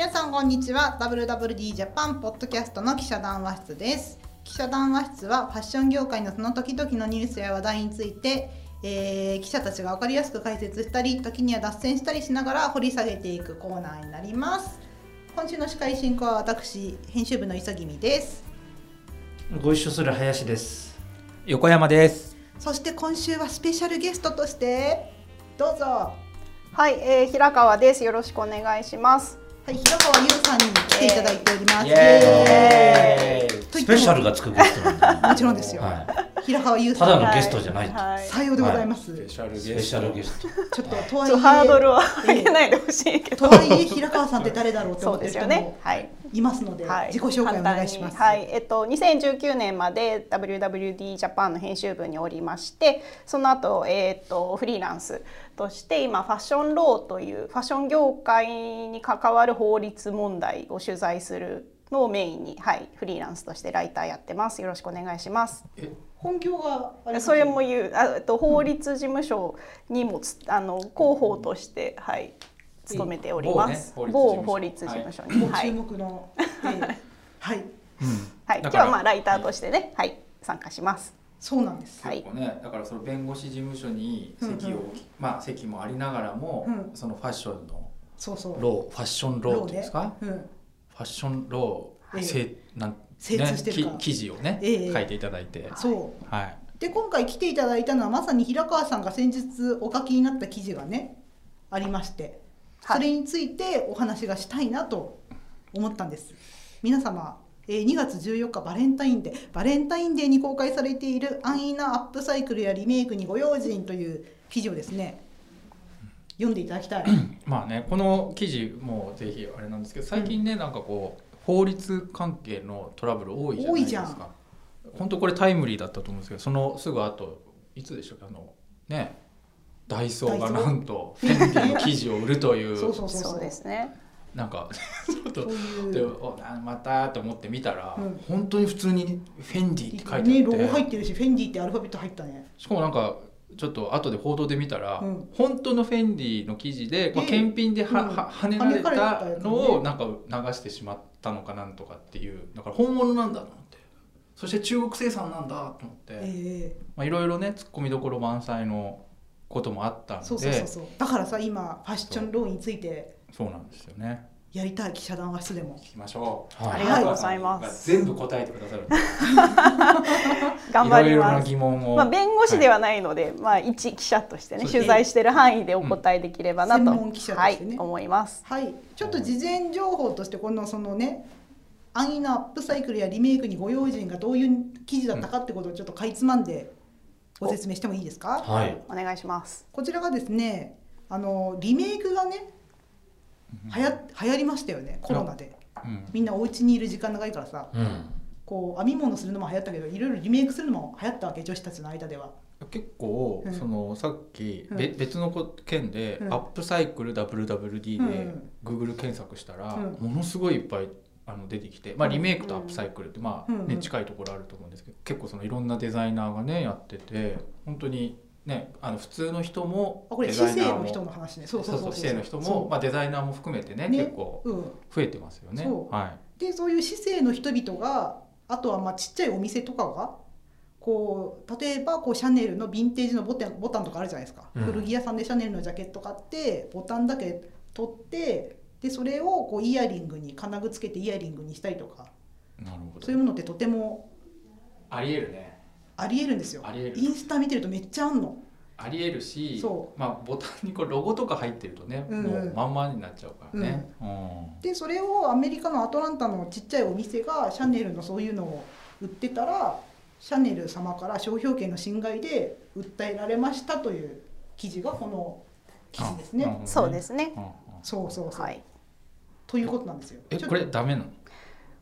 皆さんこんにちは WWD ジャパンポッドキャストの記者談話室です記者談話室はファッション業界のその時々のニュースや話題について、えー記者たちが分かりやすく解説したり時には脱線したりしながら掘り下げていくコーナーになります今週の司会進行は私編集部の磯君ですご一緒する林です。横山です。そして今週はスペシャルゲストとしてどうぞははい、えー、平川です。よろしくお願いします。い平川優さんに来ていただいておりますイエスペシャルがつくゲストなんでもちろんですよは平川優い、たさんだのゲストじゃないと。はい。さようでございます、スペシャルゲスペシャルゲスト。ちょっととはいえハードルを上げないでほしいけど。とはいえ平川さんって誰だろうってそ思ってる人うですよねも。はい。いますので、はい、自己紹介お願いします。はい、えっと2019年まで WWD ジャパンの編集部におりまして、その後えっとフリーランスとして今ファッションローというファッション業界に関わる法律問題を取材するのをメインに、はい、フリーランスとしてライターやってます。よろしくお願いします。本業があれそれも言う、あえっと法律事務所にもつあの広報としてはい勤めております。某ね某法法律律事務事務所に。はい。目の、えー はい、はい。今日はまあライターとしてねはい参加します。そうなんです。はいね、だからその弁護士事務所に席を、うんうんまあ席もありながらも、うんそのファッションのそうそう。ロー、ファッションローっていうんですか？ローねファッションロー、ええせなん精通してるかねき記事をね、ええ書いていただいて、うん、そう。はい。で今回来ていただいたのはまさに平川さんが先日お書きになった記事がねありまして、はいそれについてお話がしたいなと思ったんです。皆様。えー2月14日バレンタインデー。バレンタインデーに公開されている安易なアップサイクルやリメイクにご用心という記事をですね読んでいただきたい。まあねこの記事もぜひあれなんですけど最近ね、なんかこう法律関係のトラブル多いじゃないです多いじゃか本当これタイムリーだったと思うんですけどそのすぐ後いつでしたっけ？あのねダイソーがなんとフェンディの記事を売るという そうそうそう。そうですね。なんかちょっとでまたと思って見たら、うん。本当に普通にフェンディって書いてあって、ねロゴ入ってるしフェンディってアルファベット入ったね。しかもなんかちょっと後で報道で見たら、うん。本当のフェンディの記事で、まあ、で検品では、うん。は跳ねられたのをなんか流してしまったのかなんとかっていうだから本物なんだと思って。そして中国生産なんだと思って、えまあ、いろいろねツッコミどころ満載のこともあったので。ーそうそうそうそう。だからさ今ファッションローについてそうなんですよね。やりたい記者談話室でも。聞きましょう、はい。ありがとうございます。全部答えてくださる 頑張りいろいろなます。疑問を、まあ弁護士でははないので、まあ一記者としてね取材してる範囲でお答えできればなと、専門記者とはしてね。い思います。はい。ちょっと事前情報としてこのそのね安易なアップサイクルやリメイクにご用心がどういう記事だったかってことをちょっとかいつまんでご説明してもいいですか？はい。お願いします。こちらがですねあのリメイクがねはや流行りましたよねコロナで。うん。みんなお家にいる時間長いからさ。うん。こう編み物するのも流行ったけどいろいろリメイクするのも流行ったわけ女子たちの間では。結構、うん。そのさっき、うん。べ別のこ件で、うん。アップサイクル WWD でん Google 検索したら、うものすごいいっぱいあの出てきて、まあ、うん。リメイクとアップサイクルって、まあね近いところあると思うんですけど結構そのいろんなデザイナーがねやってて本当にねあの普通の人もあこれデ市政のザイナーも人の話ね。そそううそう。うそそう市政の人そう。も、まあ、デザイナーも含めてねね。結構うん。増えてますよね。そう。はでそういう市政の人々があとはまあちっちゃいお店とかがこう例えばこうシャネルのヴィンテージのボタンボタンとかあるじゃないですか、うん。古着屋さんでシャネルのジャケット買ってボタンだけ取ってでそれをこうイヤリングに金具つけてイヤリングにしたりとか。い、なるほど。そういうものってとてもありえるねありえるんですよ。ありえる。インスタ見てるとめっちゃあんの。ありえるしそまあ、ボタンにこうロゴとか入ってるとね、うんうん。もうまんまになっちゃうからね。うん。でそれをアメリカのアトランタのちっちゃいお店がシャネルのそういうのを売ってたらシャネル様から商標権の侵害で訴えられましたという記事がこの記事ですね。そうですね。うんうんそうそうそう、はい。ということなんですよ。えこれダメなの？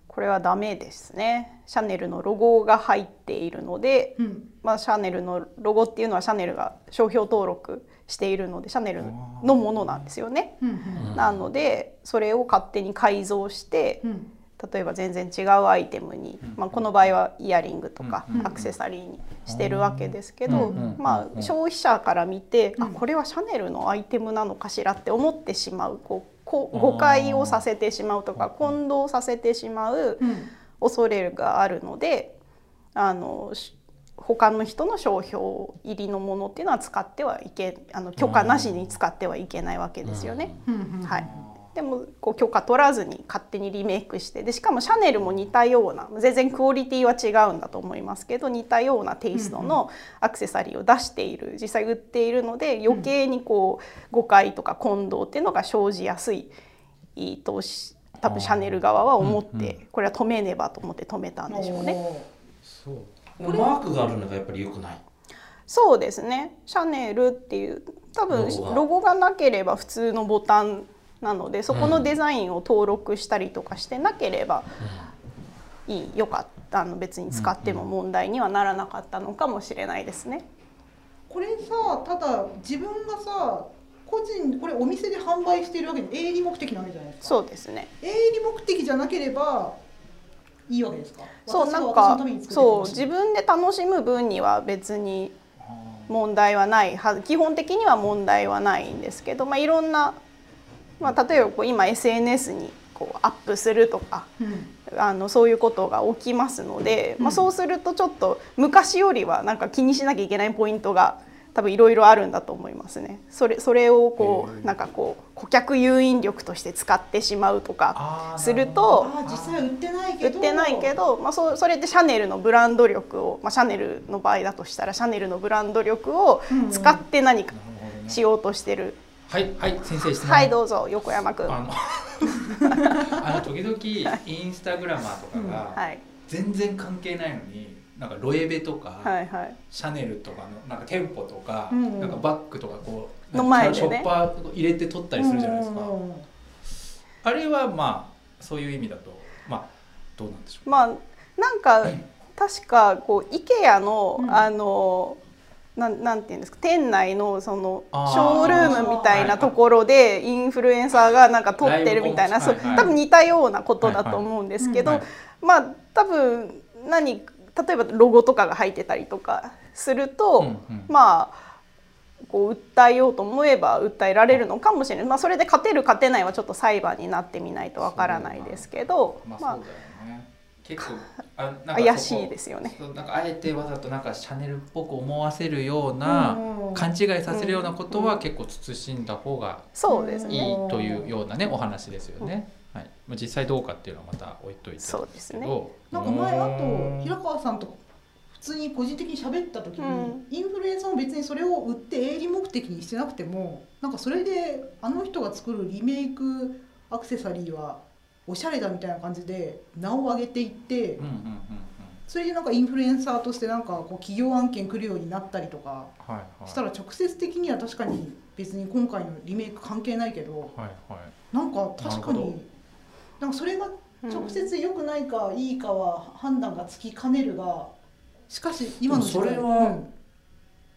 これはダメですね。シャネルのロゴが入っているので、うん。まあシャネルのロゴっていうのはシャネルが商標登録しているので、シャネルのものなんですよね。うんうんなのでそれを勝手に改造してうん。例えば全然違うアイテムに、まあ、この場合はイヤリングとかうん。アクセサリーにしてるわけですけど、うん。まうん。あ、消費者から見て、うん。あこれはシャネルのアイテムなのかしらって思ってしまうこうこ誤解をさせてしまうとか混同させてしまううん。恐れがあるのであのし他の人の商標入りのものっていうのは使ってはいけあの許可なしに使ってはいけないわけですよね。うんうん。はい、でもこう許可取らずに勝手にリメイクしてでしかもシャネルも似たような全然クオリティは違うんだと思いますけど似たようなテイストのアクセサリーを出している実際売っているので余計にこう誤解とか混同っていうのが生じやすいとし多分シャネル側は思っうんてこれは止めねばと思って止めたんでしょうね。そう。マークがあるのがやっぱり良くない？そうですね。シャネルっていう多分ロゴが。ロゴがなければ普通のボタンなのでそこのデザインを登録したりとかしてなければいいよかったあの別に使っても問題にはならなかったのかもしれないですね。これさただ自分がさ個人これお店で販売しているわけで営利目的なわけじゃないですか。そうですね。営利目的じゃなければいいわけですか？そうなんかそう自分で楽しむ分には別に問題はないは基本的には問題はないんですけど、まあ、いろんな、まあ、例えばこう今 SNS にこうアップするとかうん。あのそういうことが起きますので、まあ、うんそうするとちょっと昔よりはなんか気にしなきゃいけないポイントが多分いろいろあるんだと思いますね。それそれをこうなんかこう顧客誘引力として使ってしまうとかすると実際売ってない売けど。ってないけど、まあ、そうそれってシャネルのブランド力を、まあ、シャネルの場合だとしたらシャネルのブランド力を使って何かしようとしてる、はいはい先生質問。はいどうぞ横山君。あの あの時々インスタグラマーとかがはい。全然関係ないのになんかロエベとか、はいはい。シャネルとかのなんか店舗とか、うんうん。なんかバッグとかこうの前でね。ショッパー入れて撮ったりするじゃないですか、うんあれはまあそういう意味だとまあどうなんでしょう。まあなんか確かこう IKEA の、うん。あのなんなんていうんですか店内のそのショールームみたいなところでインフルエンサーがなんか撮ってるみたいなそう多分似たようなことだと思うんですけど、はい。まあ多分何例えばロゴとかが入ってたりとかすると、まあこう訴えようと思えば訴えられるのかもしれない、まあ、それで勝てる勝てないはちょっと裁判になってみないとわからないですけどまあ結構あなんか怪しいですよね。そうなんかあえてわざとなんかシャネルっぽく思わせるような、うん。勘違いさせるようなことは結構慎んだ方がいいね。というようなねお話ですよね。はい、まあ実際どうかっていうのはまた置いといてそうですね。どなんか前あとうん。平川さんと普通に個人的に喋った時に、うん。インフルエンサーも別にそれを売って営利目的にしてなくてもなんかそれであの人が作るリメイクアクセサリーはおしゃれだみたいな感じで名を上げていって、うんうんうんうん。それでなんかインフルエンサーとしてなんかこう企業案件来るようになったりとかはいはい。したら直接的には確かに別に今回のリメイク関係ないけどはいはい。なんか確かになんかそれが直接良くないかいいかは判断がつきかねるがしかし今のそれは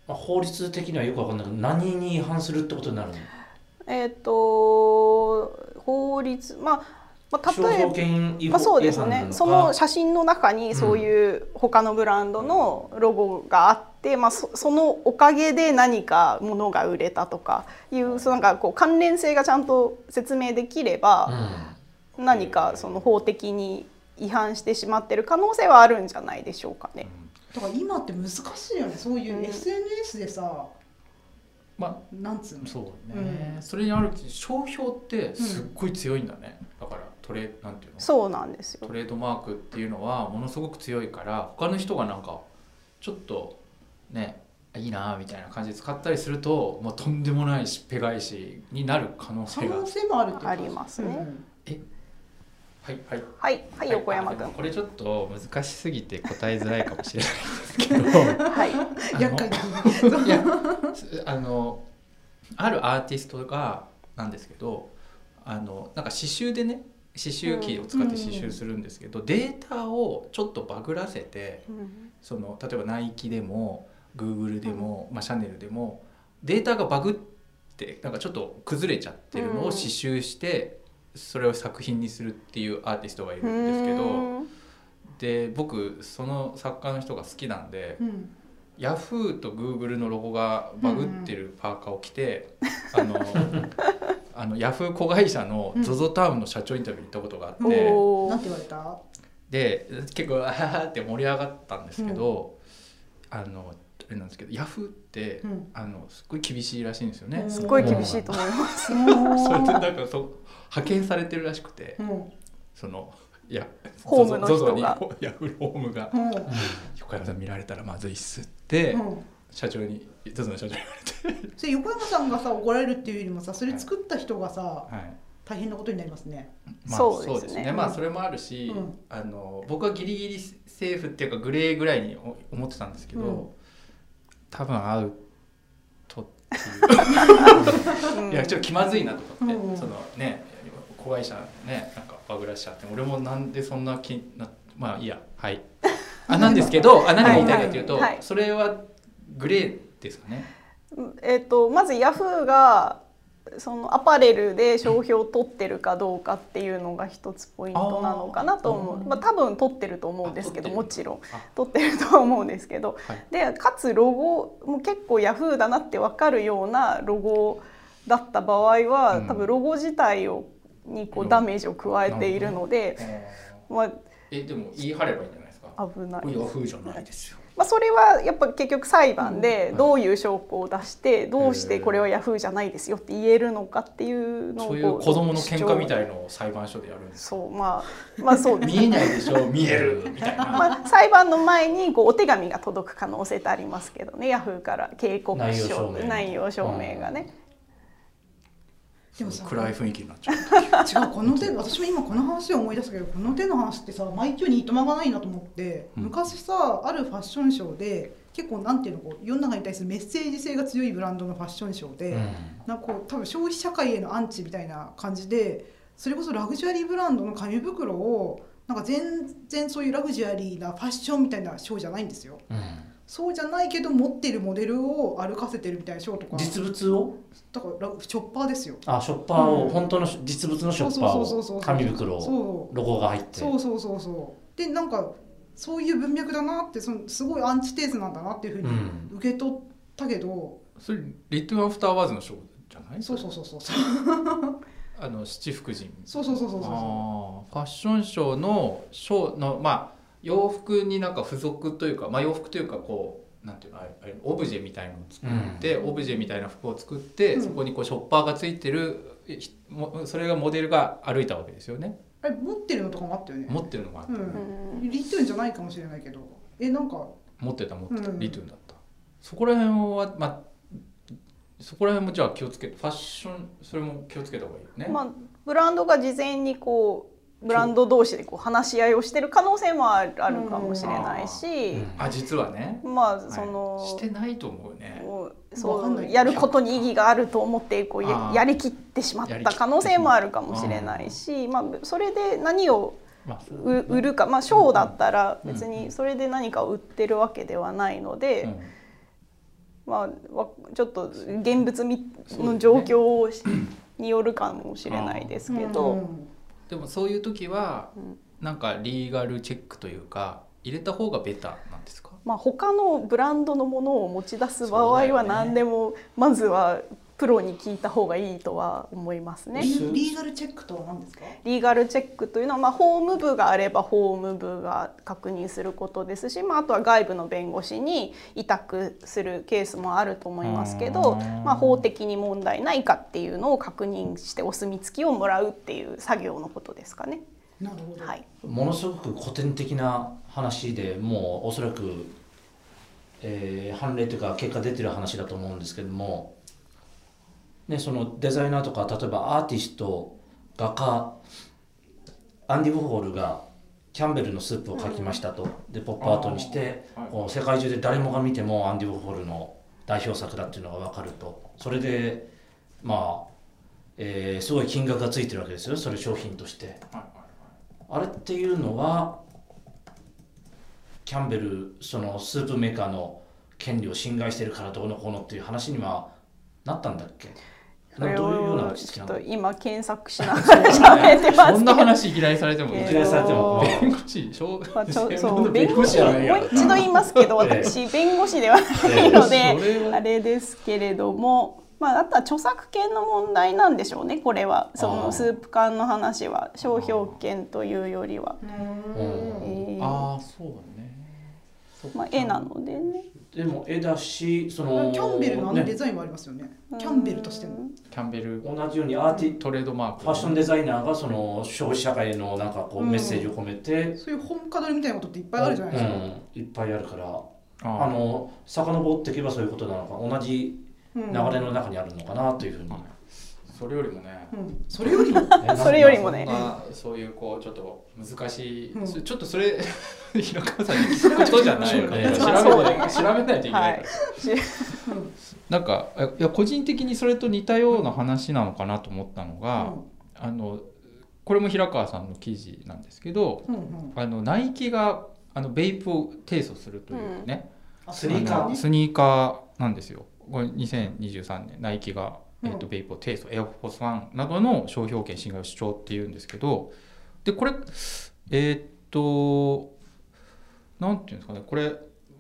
まあ法律的にはよくわかんない。けど何に違反するってことになるの？えっ、と法律まあまあ商例えばまあ、そうですね。その写真の中にそういう他のブランドのロゴがあって、まあ、そそのおかげで何か物が売れたとかいうそのなんかこう関連性がちゃんと説明できれば、何かその法的に違反してしまってる可能性はあるんじゃないでしょうかね。だから今って難しいよね。そういううん。SNS でさ、まなんつうの？あそうね、それにある商標ってすっごい強いんだね、だからトレなんていうの？そうなんですよ。トレードマークっていうのはものすごく強いから他の人がなんかちょっとねいいなみたいな感じで使ったりすると、まあ、とんでもないしっぺ返しになる可能可性が。能性もあるっていうかありますね。うん。はいはい。はいはい横山君。これちょっと難しすぎて答えづらいかもしれないですけど。はい。あの厄介だいあのあるアーティストがなんですけどあのなんか刺繍でね刺繍機を使って刺繍するんですけど、データをちょっとバグらせてうん。その例えばナイキでもグーグルでも、まあ、シャネルでもデータがバグってなんかちょっと崩れちゃってるのをうん。刺繍して、それを作品にするっていうアーティストがいるんですけどうん。で僕その作家の人が好きなんで。うん。ヤフーとグーグルのロゴがバグってるパーカーを着て、あの ああのヤフー子会社のうん。ZOZO タウンの社長インタビューに行ったことがあって、おー。なんて言われた？で結構あははって盛り上がったんですけど、あのあれなんですけどヤフーって、うん。あのすっごい厳しいらしいんですよね。うん。すごい厳しいと思います。それでなんかそう派遣されてるらしくて、うん。そのいやホームの人 ZOZO にがヤフーホームが。うん。横山さん見られたらまずいっすって、うん社長に ZOZO の社長に言われて、それ横山さんがさ怒られるっていうよりもさそれ作った人がさはい。大変なことになりますね。まあ、そうですね。そうですね。まあそれもあるし、うん。あの僕はギリギリセーフっていうかグレーぐらいに思ってたんですけど、うん。多分アウトっていう。う んいやちょっと気まずいなと思って、うんそのね子会社ねなんかバグらしちゃって俺もなんでそんな気なまあいいやはい。あなんですけどあ何が言いたいかというと、はい。はい。それはグレーですかね。えっとまずヤフーがそのアパレルで商標を取ってるかどうかっていうのが一つポイントなのかなと思う。まあ多分取ってると思うんですけどあもちろん。あ。取ってるとは思うんですけど。はい。でかつロゴも結構ヤフーだなって分かるようなロゴだった場合は、うん。多分ロゴ自体をにこうロダメージを加えているので、まえでも言い張ればいいんじゃないですか？あ、危ない。ヤフーじゃないですよ。まあ、それはやっぱ結局裁判でうん。どういう証拠を出してどうしてこれはヤフーじゃないですよって言えるのかっていうのをそういう子供の喧嘩みたいいのを裁判所でやるんですか？そうまあまあそう。見えないでしょ？見えるみたいな。まあ、裁判の前にこうお手紙が届く可能性ってありますけどねヤフーから警告内容書証明。内容証明がね、でもさ暗い雰囲気になっちゃう。違うこの手私も今この話を思い出したけどこの手の話ってさ毎日にいとまがないなと思って、うん昔さあるファッションショーで結構なんていうのこう世の中に対するメッセージ性が強いブランドのファッションショーで、うんなんかこう多分消費社会へのアンチみたいな感じでそれこそラグジュアリーブランドの紙袋をなんか全然そういうラグジュアリーなファッションみたいなショーじゃないんですよ。うんそうじゃないけど持ってるモデルを歩かせてるみたいなショーとか。実物を？だからラチョッパーですよ。あショッパーを、うん。本当の実物のショッパーそうそうそうそうを紙袋を。そう。ロゴが入って。そうそうそうそう。でなんかそういう文脈だなってそのすごいアンチテーゼなんだなっていうふうにうん。受け取ったけど、それリトゥアフターワーズのショーじゃない？そうそうそうそうそう。あの七福神。そうそうそうそうそうファッションショーのショーのまあ洋服になんか付属というかまあ洋服というかこうなんていうのオブジェみたいのを作って、オブジェみたいな服を作って、うん。そこにこうショッパーがついてるひもそれがモデルが歩いたわけですよね。あれ持ってるのとかもあったよね。持ってるのがあった、ううん。んリトゥーンじゃないかもしれないけど。えなんか持ってた持ってた、うん。リトゥーンだった。そこら辺はまあそこら辺もじゃあ気をつけファッションそれも気をつけた方がいいよね。まあ、ブランドが事前にこうブランド同士でこう話し合いをしてる可能性もあるかもしれないし、うん。あ実はね、まあその、はいしてないと思うね。そうやることに意義があると思ってこうやりきってしまった可能性もあるかもしれないし、まあ、それで何を売るか、まあ、ショーだったら別にそれで何かを売ってるわけではないので、うん。まあ、わちょっと現物みの状況をによるかもしれないですけど。うんでもそういう時はうん。なんかリーガルチェックというか入れた方がベターなんですか？まあ、他のブランドのものを持ち出す場合は何でもまずはプロに聞いた方がいいとは思いますね。リリーガルチェックとは何ですか？リーガルチェックというのは、まあ、法務部があれば法務部が確認することですし、まあ、あとは外部の弁護士に委託するケースもあると思いますけど、うんまあ、法的に問題ないかっていうのを確認してお墨付きをもらうっていう作業のことですかね。なるほど、はい、ものすごく古典的な話でもうおそらく、えー判例というか結果出てる話だと思うんですけども、ね、そのデザイナーとか例えばアーティスト画家アンディ・ウォーホルがキャンベルのスープを描きましたと、でポップアートにしてはい。世界中で誰もが見てもアンディ・ウォーホルの代表作だっていうのが分かると。それでまあ、えーすごい金額がついてるわけですよ。それ商品として。あれっていうのはキャンベルそのスープメーカーの権利を侵害してるからどうのこうのっていう話にはなったんだっけ？それどういうようなを落ちょっと今検索しながら喋ってます。けどそんな話いきなりされてもえー。いきなりされても弁護士小まあ、ち弁護士もう一度言いますけど ええ。私弁護士ではないのであれですけれどもまあ、あとは著作権の問題なんでしょうねこれは。そのスープ缶の話は商標権というよりは、えー。ああそうね。まあ、絵なのでねでも絵だしそのキャンベルのあのね。デザインもありますよね。キャンベルとしても。キャンベル。同じようにアーティトレードマーク。ファッションデザイナーがその消費社会のなんかこううん。メッセージを込めて、そういう本飾りみたいなことっていっぱいあるじゃないですか、うん、いっぱいあるから。ああの遡っていけばそういうことなのか。同じうん流れの中にあるのかなというふうに、それよりもねうん。それよりも？えそれよりもね。そんなそういうこうちょっと難しい、うん。そちょっとそれ 平川さんに聞くことじゃないよね。うん調べない。調べないといけないから、なんかいや個人的にそれと似たような話なのかなと思ったのが、あのこれも平川さんの記事なんですけどうんうん。あのナイキがあのベイプを提訴するというね、あスニーカーあのスニーカーなんですよ。これ2023年ナイキが、えー、とうん。ベイプを提訴エアフォースワンなどの商標権侵害を主張っていうんですけどでこれえーっとなんていうんですかねこれ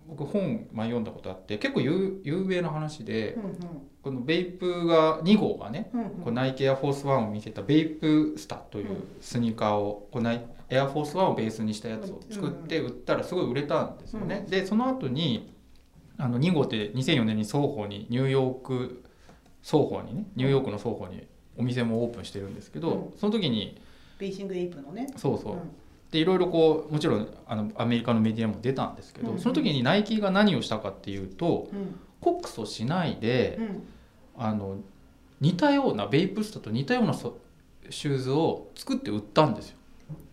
僕本、まあ、読んだことあって結構有有名な話でうんうん。このベイプが2号がねうんうん。こうナイキエアフォースワンを見せたベイプスタというスニーカーをこうナイエアフォースワンをベースにしたやつを作って売ったらすごい売れたんですよね。でその後にあの2号って2004年に双方にニューヨーク双方にねニューヨークの双方にお店もオープンしてるんですけど、うその時にベーシングエイプのね。そうそう、うん。でいろいろこうもちろんあのアメリカのメディアも出たんですけど、うんその時にナイキが何をしたかっていうとうん。告訴しないで、うん。あの似たようなベイプスタと似たようなそシューズを作って売ったんですよ。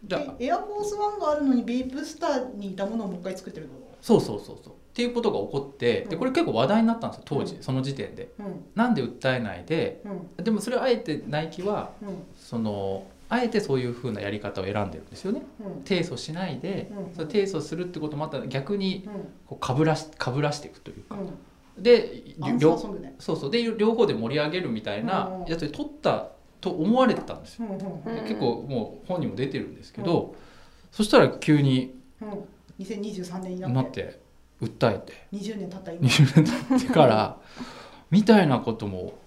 じゃエアフォースワンがあるのにベイプスターにいたものをもう一回作ってるの？そうそうそうそうっていうことが起こってでこれ結構話題になったんですよ当時、うん。その時点で。うん。なんで訴えないでうん。でもそれをあえてナイキはうん。そのあえてそういう風なやり方を選んでるんですよね。うん。提訴しないで、うん。それ提訴するってこともまた逆にうん。こうかぶらしかぶらしていくというか。うん。で両そうそう。で両方で盛り上げるみたいなうんやつで取ったと思われてたんですよ。結構もう本にも出てるんですけど、そしたら急にうん。2023年になって訴えて。20年経った今。20年経ってからみたいなことも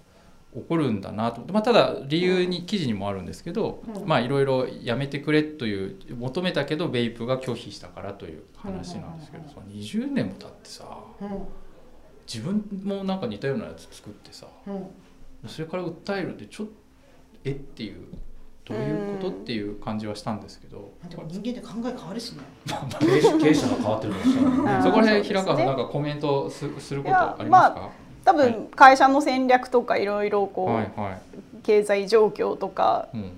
起こるんだなと。まあ、ただ理由に記事にもあるんですけど、うん。まあいろいろやめてくれという求めたけどベイプが拒否したからという話なんですけどうんさ20年も経ってさうん。自分もなんか似たようなやつ作ってさうん。それから訴えるってちょっとえっていうどういうことうんっていう感じはしたんですけど、でも人間って考え変わるしね。経営者経営者が変わってるかもしれないねそこら辺平川さんなんかコメントすすることありますか、多分会社の戦略とかいろいろこう、はいはい、経済状況とかうん、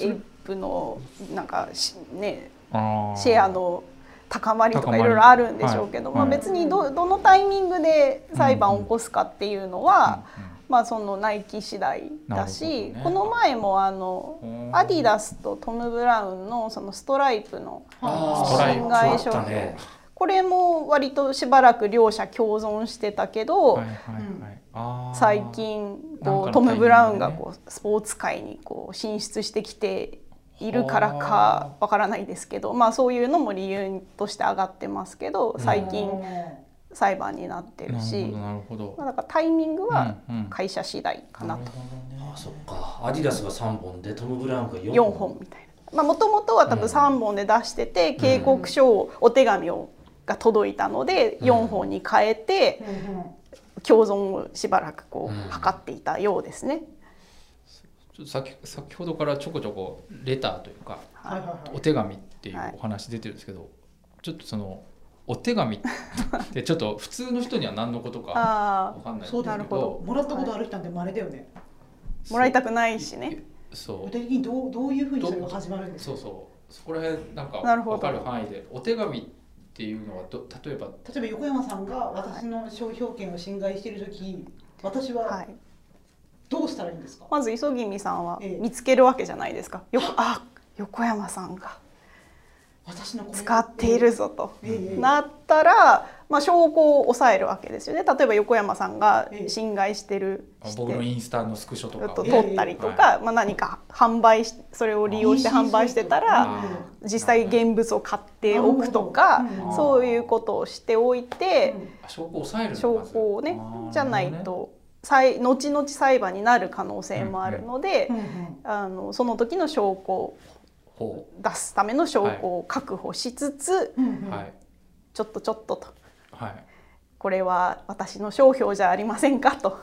エイプのなんかしねあシェアの高まりとかいろいろあるんでしょうけど、まあ、はい。はい別にどどのタイミングで裁判を起こすかっていうのは、まあ、そのナイキ次第だし、ね。この前もあのうんアディダスとトム・ブラウンのそのストライプのあー。ストライプ侵害あ処分ったね。これも割としばらく両者共存してたけど、はいはいはい。最近こうトム・ブラウンがこうスポーツ界にこう進出してきているからかわからないですけど、まあ、そういうのも理由として上がってますけど最近裁判になってるしなるほどまあ、だからタイミングはうんうん。会社次第かな。と、あそっか。アディダスが3本でトム・ブラウンが4 4本本みたいな。もともとは多分3本で出してて、警告書をお手紙をが届いたので4本に変えてうん。うん共存をしばらくこうん。う図っていたようですね。ちょっと先先ほどからちょこちょこレターというかはいはいはい。お手紙っていうはい。お話出てるんですけど、ちょっとそのお手紙。ってちょっと普通の人には何のことかあわかんないんそうだですけなるほどもらったことある人なんて稀だよね。あもらいたくないしね。そう。具体的にどうどういうふうにそれが始まるんですか？そうそう。そこら辺なんか分かる範囲で。お手紙っていうのはど例えば例えば横山さんが私の商標権を侵害している時私は、はい。どうしたらいいんですか、まず磯君さんはええ。見つけるわけじゃないですか。よくあ横山さんが使っているぞとええなったら、まあ、証拠を抑えるわけですよね。例えば横山さんがええ。侵害してるして僕のインスタのスクショとか。とをね取ったりとか、まあ、何か販売しそれを利用して販売してたら実際現物を買っておくとかそういうことをしておいてあ証拠を抑えるの証拠をねじゃないと裁後々裁判になる可能性もあるので、うん。うん。あのその時の証拠出すための証拠を確保しつつ、はい。ちょっとちょっとと。はい。これは私の商標じゃありませんかと。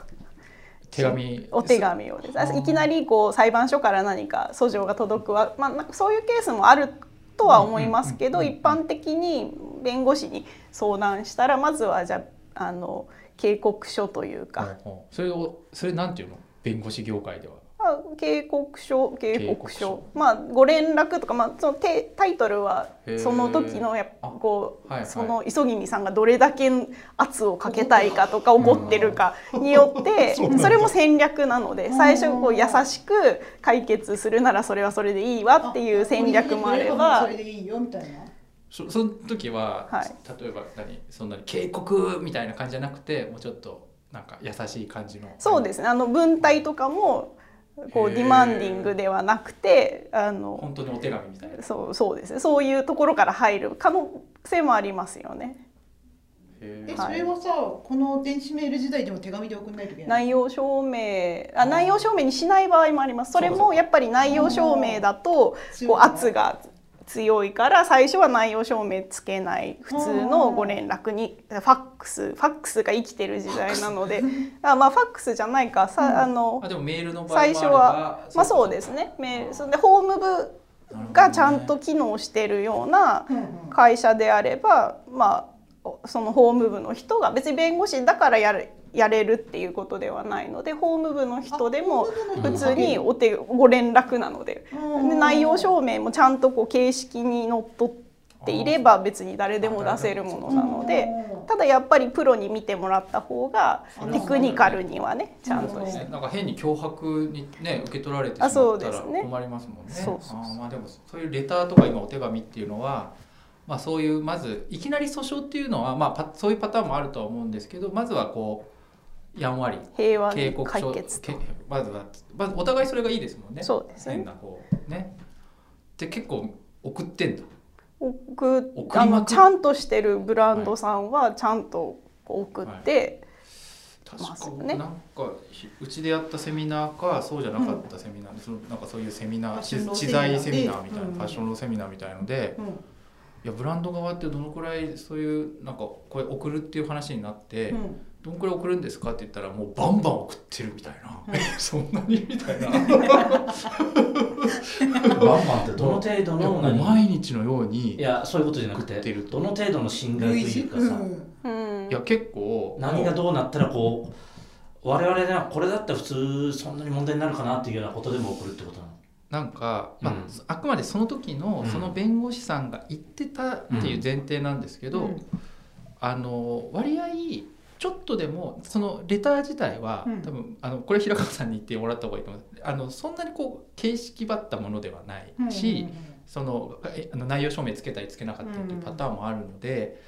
手紙お手紙をです。いきなりこう裁判所から何か訴状が届くは、まあ、なんかそういうケースもあるとは思いますけど一般的に弁護士に相談したらまずはじゃああの警告書というほか、それをそれなんていうの？弁護士業界ではあ警告書警告警告書。書まあご連絡とか、まあ、そのテタイトルはその時のやっぱあこう、はいはい。その磯君さんがどれだけ圧をかけたいかとか怒ってるかによって それも戦略なのでうん。最初こう優しく解決するならそれはそれでいいわっていう戦略もあればそれでいいよみたいな。そその時は、はい。例えば何？そんなに警告？みたいな感じじゃなくてもうちょっとなんか優しい感じの。そうですね。あの文体とかもこうディマンディングではなくてあの本当にお手紙みたいな。そうそうですね。そういうところから入る可能性もありますよね。えそれはさこの電子メール時代でも手紙で送んないといけない内容証明あ内容証明にしない場合もあります。それもやっぱり内容証明だとこう圧が強いから最初は内容証明つけない普通のご連絡にファックスファックスが生きてる時代なので。あまあファックスじゃないか。さ、あのあでもメールの最初はまあそうですね。メールそれでホーム部がちゃんと機能してるようなうんうん。会社であればまあその法務部の人が別に弁護士だからやるやれるっていうことではないので法務部の人でも普人。通にお手ご連絡なので。内容証明もちゃんとこう形式にのっとっていれば別に誰でも出せるものなのでうんただやっぱりプロに見てもらった方がうんテクニカルにはねちゃんとして。なんか変に脅迫にね受け取られてしまあそうったら困りますもんね。そうそうそう。あーまあでもそういうレターとか今お手紙っていうのは、まあそういうまずいきなり訴訟っていうのはまあパそういうパターンもあるとは思うんですけど、まずはこうやんわり平和に警告書解決まずはまずお互いそれがいいですもんね。そうですね。変なこうね。で結構送ってんだ。送あのちゃんとしてるブランドさんはちゃんと送って、確かますよね。なんかひうちでやったセミナーかそうじゃなかったセミナーで、そのなんかそういうセミナー知知財セセミナーみたいな、うんファッションローセミナーみたいので、うん。いやブランド側ってどのくらいそういうなんかこれ送るっていう話になって、うんどのくらい送るんですかって言ったらもうバンバン送ってるみたいな、うんえそんなにみたいな。バンバンってどの程度の毎日のようにいやそういうことじゃなくて送ってると。どの程度の信頼というかさ、うん。うんいや結構何がどうなったらこう我々がこれだったら普通そんなに問題になるかなっていうようなことでも起こるってことなの？なんか、まあうん。あくまでその時のうん。その弁護士さんが言ってたっていう前提なんですけど、うん。あの割合ちょっとでもそのレター自体は、うん。多分あのこれ平川さんに言ってもらった方がいいと思いますあのそんなにこう形式ばったものではないし、そのえあの内容証明つけたりつけなかったりというパターンもあるので、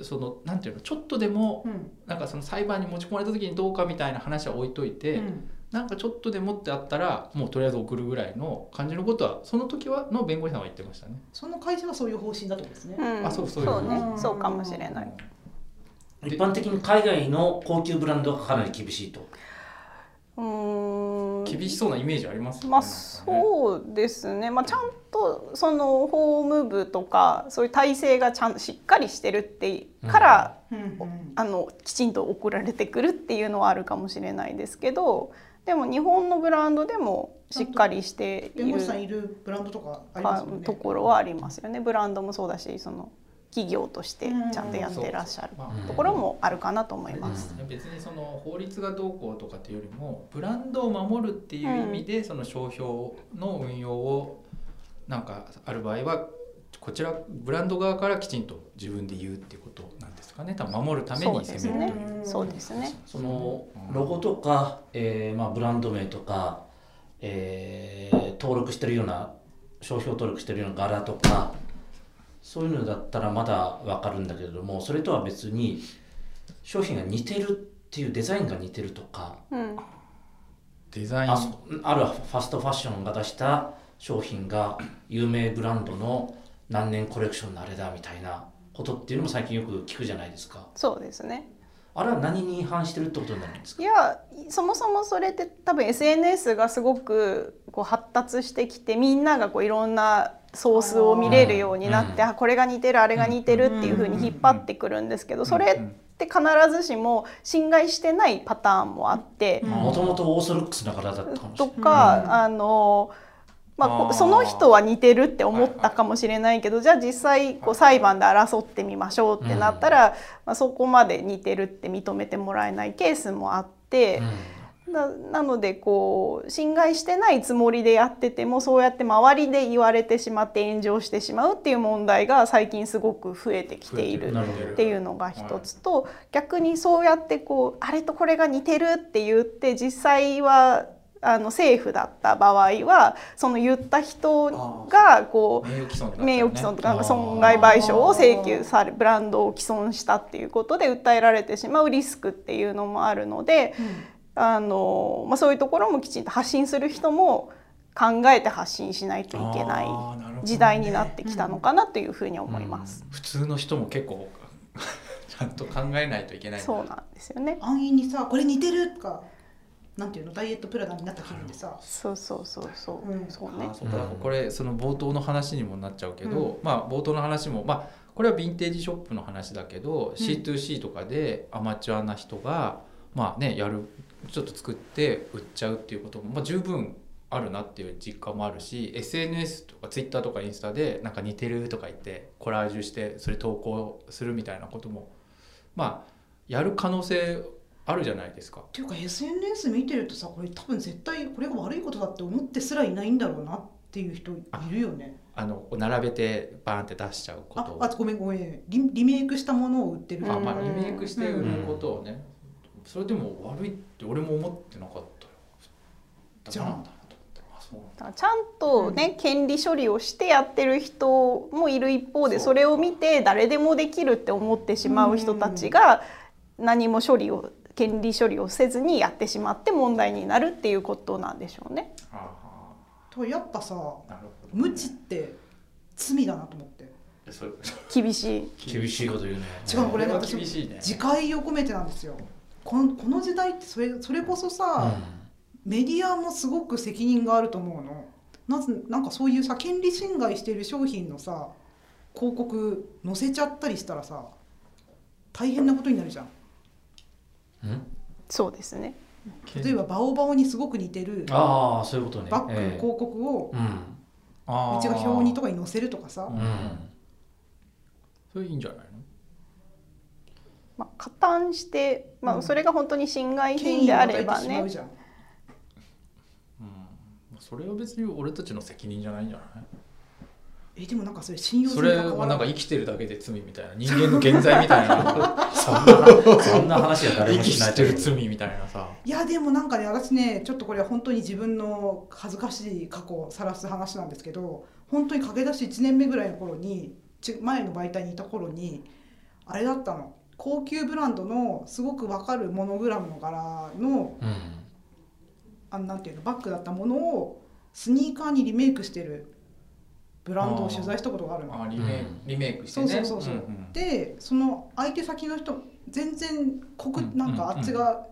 そのなんていうのちょっとでもうん。うんなんかその裁判に持ち込まれた時にどうかみたいな話は置いといて、うん。なんかちょっとでもってあったらもうとりあえず送るぐらいの感じのことはその時はの弁護士さんは言ってましたね。その会社はそういう方針だったんですね。うん。あそうそういうそうね。うんそうかもしれない。一般的に海外の高級ブランドがかなり厳しいと。うーん。厳しそうなイメージありますよね。まあそうですね、まあ、ちゃんとその法務部とかそういう体制がちゃんとしっかりしてるってから、うんうんあのきちんと送られてくるっていうのはあるかもしれないですけどでも日本のブランドでもしっかりしている弁護士さんいるブランドとかありますもんね。ところはありますよね。ブランドもそうだしその企業としてちゃんとやってらっしゃるところもあるかなと思いあます。別にその法律がどうこうとかっていうよりもブランドを守るっていう意味でその商標の運用をなんかある場合はこちらブランド側からきちんと自分で言うっていうことなんですかね。多分守るために攻めるという。ねそうですね。そのロゴとか、えーまあ、ブランド名とか、えー登録してるような商標登録してるような柄とかそういうのだったらまだわかるんだけれどもそれとは別に商品が似てるっていうデザインが似てるとかうん、デザインあそあるファストファッションが出した商品が有名ブランドの何年コレクションのあれだみたいなことっていうのも最近よく聞くじゃないですか。そうですね。あれは何に違反してるってことになるんですか？いやそもそもそれって多分 SNS がすごくこう発達してきてみんながこういろんなソースを見れるようになってうん。あこれが似てるあれが似てるっていう風に引っ張ってくるんですけどそれって必ずしも侵害してないパターンもあってうん。もともとオーソドックスな体だったかもしれとない。かあの。まあその人は似てるって思ったかもしれないけどじゃあ実際こう裁判で争ってみましょうってなったら、まあ、そこまで似てるって認めてもらえないケースもあって。ななのでこう侵害してないつもりでやっててもそうやって周りで言われてしまって炎上してしまうっていう問題が最近すごく増えてきているっていうのが一つと逆にそうやってこうあれとこれが似てるって言って実際はあの政府だった場合はその言った人がこう名誉毀損とかなんかあー。損害賠償を請求されブランドを毀損したっていうことで訴えられてしまうリスクっていうのもあるので。あのまあ、そういうところもきちんと発信する人も考えて発信しないといけない時代になってきたのかなというふうに思います。普通の人も結構 ちゃんと考えないといけない。そうなんですよね。安易にさこれ似てるとかなんていうの？ダイエットプラダになった気分でさ。そうそうそうそう、うん。そうね。そうだこれその冒頭の話にもなっちゃうけど、うん。まあ冒頭の話もまあこれはヴィンテージショップの話だけど、C2C とかでアマチュアな人がまあねやるちょっと作って売っちゃうっていうことも、まあ、十分あるなっていう実感もあるし SNS とか Twitter とかインスタでなんか似てるとか言ってコラージュしてそれ投稿するみたいなこともまあやる可能性あるじゃないですか。っていうか SNS 見てるとさこれ多分絶対これが悪いことだって思ってすらいないんだろうなっていう人いるよね。あの並べてバーンって出しちゃうことを。ああごめんごめんリリメイクしたものを売ってる。あまあうんリメイクして売ることをね、それでも悪いって俺も思ってなかったよ。じゃあちゃんとね、権利処理をしてやってる人もいる一方でそれを見て誰でもできるって思ってしまう人たちが何も処理を権利処理をせずにやってしまって問題になるっていうことなんでしょうね。あとやっぱさ無知って罪だなと思って。厳しい。厳しいこと言うね。違うこれは私厳しいね。自戒を込めてなんですよこのこの時代ってそれそれこそさ、メディアもすごく責任があると思うの。なぜなんかそういうさ権利侵害してる商品のさ広告載せちゃったりしたらさ大変なことになるじゃん。うん？うんそうですね。例えばバオバオにすごく似てるああそういうことね。バッグのええ。広告をうん。あうちが表にとかに載せるとかさ。うん。それいいんじゃないの？まあ、加担して、まあ、うん。それが本当に侵害権品であればね。うん。うん。それは別に俺たちの責任じゃないんじゃない？えでもなんかそれ信用それはなんか生きてるだけで罪みたいな。人間の現在みたいなそんなそんな話は誰息もしないしてる罪みたいなさ。いやでもなんかね私ねちょっとこれは本当に自分の恥ずかしい過去を晒す話なんですけど本当に駆け出し1年目ぐらいの頃にち前の媒体にいた頃にあれだったの高級ブランドのすごくわかるモノグラムの柄のうん。あのなんていうのバッグだったものをスニーカーにリメイクしてるブランドを取材したことがあるの。あリメリメイクしてそうねそうそうそう、んんでその相手先の人全然こくうん。なんかあっちが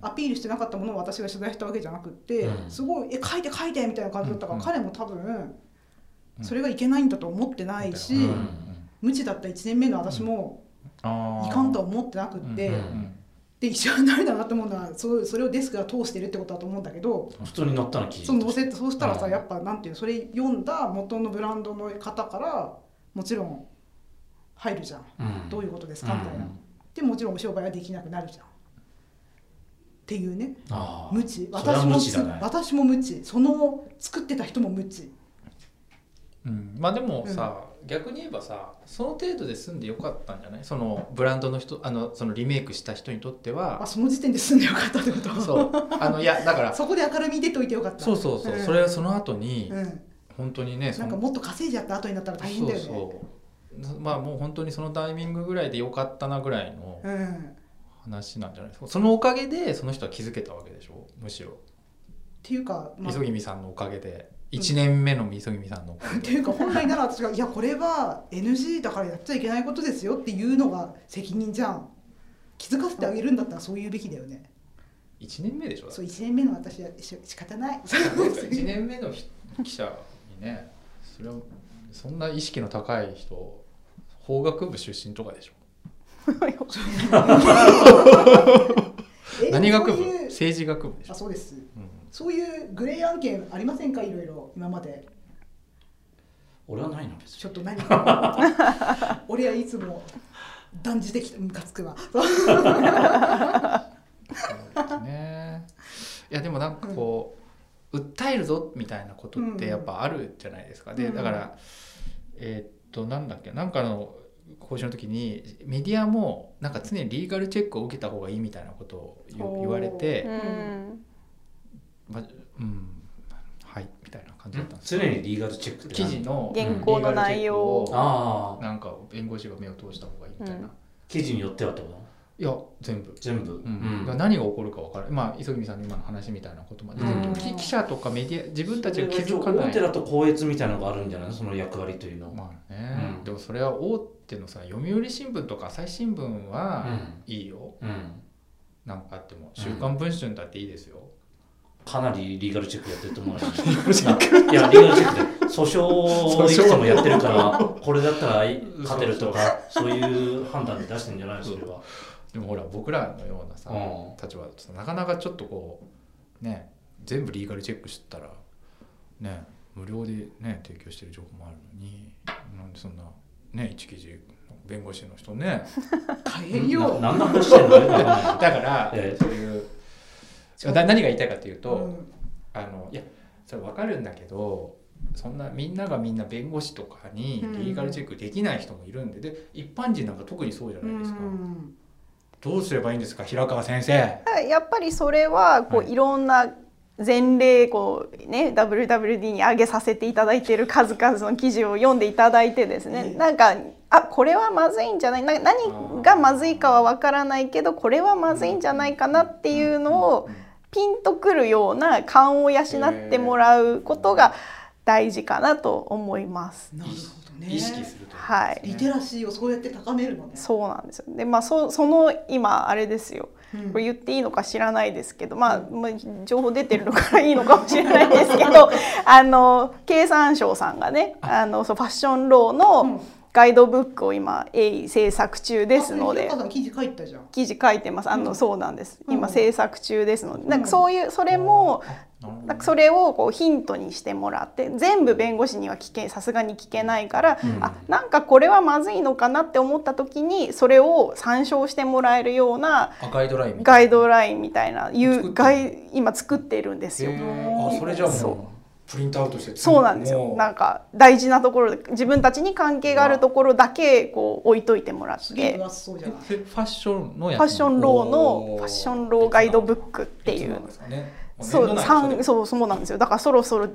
アピールしてなかったものを私が取材したわけじゃなくって、うん。すごい「え書いて書いて」みたいな感じだったから、うん。彼も多分うん。それがいけないんだと思ってないし、うん。うん。無知だった1年目の私もいかんとは思ってなくって、うんうんで一番ダメだなと思うのはそそれをデスクが通してるってことだと思うんだけど普通に乗ったの記事その載せてそうしたらさ、うん。やっぱなんていうのそれ読んだ元のブランドの方からもちろん入るじゃん、うん。どういうことですかみたいな、うん。でもちろんお商売はできなくなるじゃん。っていうね。ああ無知。私も無知だね。私も無知。その作ってた人も無知。うん。まあでもさ、逆に言えばさその程度で済んでよかったんじゃない？そのブランドの人あのそのリメイクした人にとってあはその時点で済んでよかったってこと。そう。あのいやだから。そこで明るみに出といてよかった。そうそうそう、んそれはその後に、うん、本当にねなんかもっと稼いじゃった後になったら大変だよね。そうそう。まあもう本当にそのタイミングぐらいでよかったなぐらいのうん、話なんじゃないですか？そのおかげでその人は気づけたわけでしょ？むしろ。っていうか、まあ、磯君さんのおかげで1年目の磯君さんの。っていうか本来なら私が「いやこれは NG だからやっちゃいけないことですよ」っていうのが責任じゃん。気づかせてあげるんだったらそう言うべきだよね。1年目でしょ？そう1年目の私はし仕方ない。1年目のひ記者にね。それはそんな意識の高い人法学部出身とかでしょ？え何学部？政治学部でしょ？あ、そうです。うんそういうグレー案件ありませんか？いろいろ今まで。俺はないの別にちょっと何か。俺はいつも断じてきてムカつくわ。ね。いやでもなんかこう、訴えるぞみたいなことってやっぱあるじゃないですか、でうん。だからえーっとなんだっけ？なんかの講習の時にメディアもなんか常にリーガルチェックを受けた方がいいみたいなことを言われうて、ん。まうんはいみたいな感じだったんです。常にリーガルチェックって記事の原稿の内容を。リーガルチェックああ。なんか弁護士が目を通した方がいいみたいな、うん。記事によってはってこと？いや全部。全部、うん。何が起こるか分からないまあ磯君さんの今の話みたいなことまで、うん。き記者とかメディア自分たちが気づかない。大手だと高越みたいなのがあるんじゃない？のその役割というのは、まあね、うん。でもそれは大手のさ読売新聞とか朝日新聞はいいよ、うん、なんかあっても「週刊文春」だっていいですよ、かなりリーガルチェックやってると思うよい。やリーガルチェックで訴訟をいくつもやってるから これだったら勝てるとかそういう判断で出してるんじゃないのそれは。でもほら僕らのようなさ、うん。立場だとさなかなかちょっとこうね全部リーガルチェックしてたらね無料でね提供してる情報もあるのになんでそんなね一記事弁護士の人ね 大変よ。んだから、ええ。そういうだ何が言いたいかというと、うん。あのいやそれ分かるんだけどそんなみんながみんな弁護士とかにうん。リーガルチェックできない人もいるんでで一般人なんか特にそうじゃうないですか、ん。どうすればいいんですか平川先生。やっぱりそれはこうはいいろんな前例こうね WWD に上げさせていただいている数々の記事を読んでいただいてですええねなんかあこれはまずいんじゃない？な何がまずいかはわからないけどこれはまずいんじゃないかなっていうのをピンとくるような勘を養ってもらうことが大事かなと思います。なるほどね。意識すると、はい。リテラシーをそうやって高めるのね。そうなんですよ。でまあそその今あれですよ。うん。これ言っていいのか知らないですけど、まあ、まあ情報出てるのからいいのかもしれないですけど あの経産省さんがねあ。のそうファッションローうん。のガイドブックを今鋭意制作中ですのあで記事書いたじゃん。記事書いてます。あの、うん。そうなんです。うん。今制作中ですので。なんかそういうそれもなんかそれをこうヒントにしてもらって全部弁護士には聞けさすがに聞けないから、うん。あなんかこれはまずいのかなって思った時にそれを参照してもらえるようなあガイドラインみたガいな。イドラインみたいないうガイ今作っているんですよ。あそれじゃもうプリントアウトしてそうなんですよ。なんか大事なところで自分たちに関係があるところだけこう置いといてもらって。ファッションのファッションローのおファッションローガイドブックっていう。そう三うそうそうなんですよ。だからそろそろね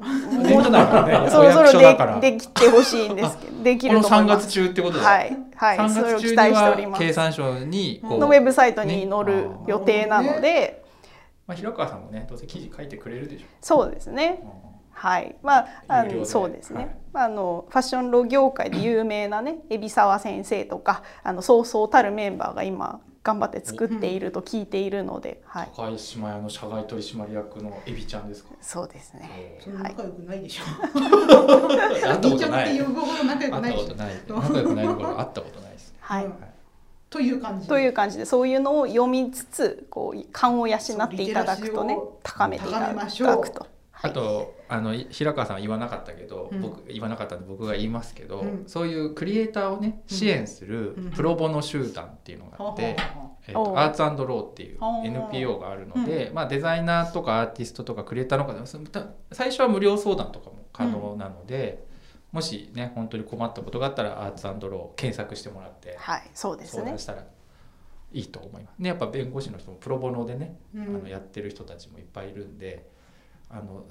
そろそろでできてほしいんですけどできこの3ると思います。月中ってことではいはい。3それを期待しておりはます。経産省にのウェブサイトに載ね。る予定なので、まあ、平川さんもねどうせ記事書いてくれるでしょ。そうですね。うはい、まあ、あのそうですね、はい。あのファッションロ業界で有名なね海老沢先生とかあのそうそうたるメンバーが今頑張って作っていると聞いているので、はい、高石島屋の社外取締役のエビちゃんですか？そうですね。仲良くないでしょ。会ったことない。って呼ぶほど仲良く会ない。でしょったことない。仲良くないところ会ったことないですはい、うんという感じ。という感じでそういうのを読みつつこう勘を養っていただくとね高めていた高めましょう。だくと。あとあのい平川さんは言わなかったけど、うん。僕言わなかったんで僕が言いますけど、うん。そういうクリエイターをね支援するうん。プロボノ集団っていうのがあって、えっおう。とアーツローっていう NPO があるので、まあ、デザイナーとかアーティストとかクリエイターの方そのた最初は無料相談とかも可能なので、もしね本当に困ったことがあったらアーツロー検索してもらってはい、そうですね。相談。したらいいと思います。ねやっぱ弁護士の人もプロボノでねうん。あのやってる人たちもいっぱいいるんであの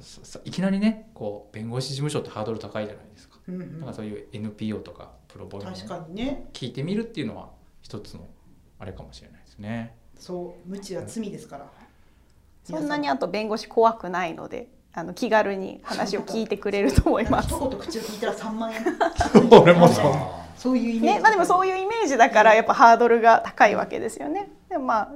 いきなりねこう弁護士事務所ってハードル高いじゃないですか。うんうんなんかそういう NPO とかプロボノを確かにね聞いてみるっていうのは一つのあれかもしれないですね。そう無知は罪ですからそんなにあと弁護士怖くないので、あの気軽に話を聞いてくれると思います。一言口を聞いたら3万円 俺もそうあそういうイメージね、まあでもそういうイメージだからやっぱハードルが高いわけですよね。でもまあ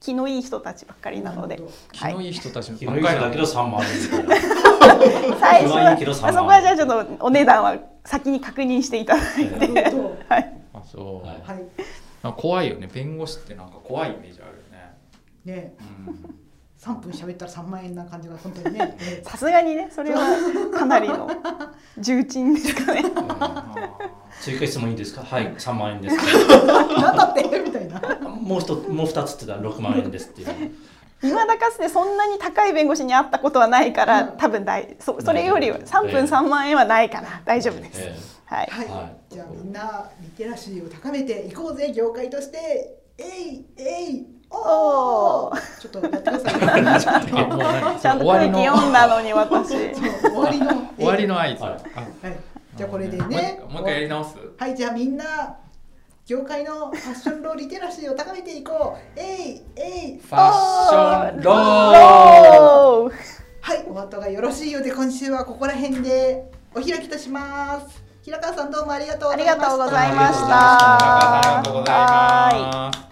気のいい人たちばっかりなので。気のいい人たちばっ気かり。なのいい人だけど3万円みたいな最初気はいいけど3万はあそこはじゃあちょっとお値段は先に確認していただいて、はい、あそう、はい。怖いよね。弁護士ってなんか怖いイメージあるよね、ね。うん3分喋ったら3万円な感じが本当にね。ね さすがにねそれはかなりの重鎮ですかね。あ追加質問いいですか？はい3万円です。なんだって？みたいな。もう一つもう2つって言ったら6万円ですっていう。未だかつてそんなに高い弁護士に会ったことはないから、うん。多分大そそれよりはええ3分3万円はないかな大丈夫です。え。はい、はい、はい。じゃあみんなリテラシーを高めていこうぜ業界として。えいえいおおおちょっとやってください。ちゃんと終わりの空気読んだのに私。終わりの終わりの合図、はい。じゃあこれでね一もう一回やり直す。はい。じゃあみんな業界のファッションローリテラシーを高めていこう。えいえいファッションロー。ローはい。お後がよろしいようで今週はここら辺でお開きとします。平川さんどうもありがとうございました。ありがとうございました。ありがとうございます。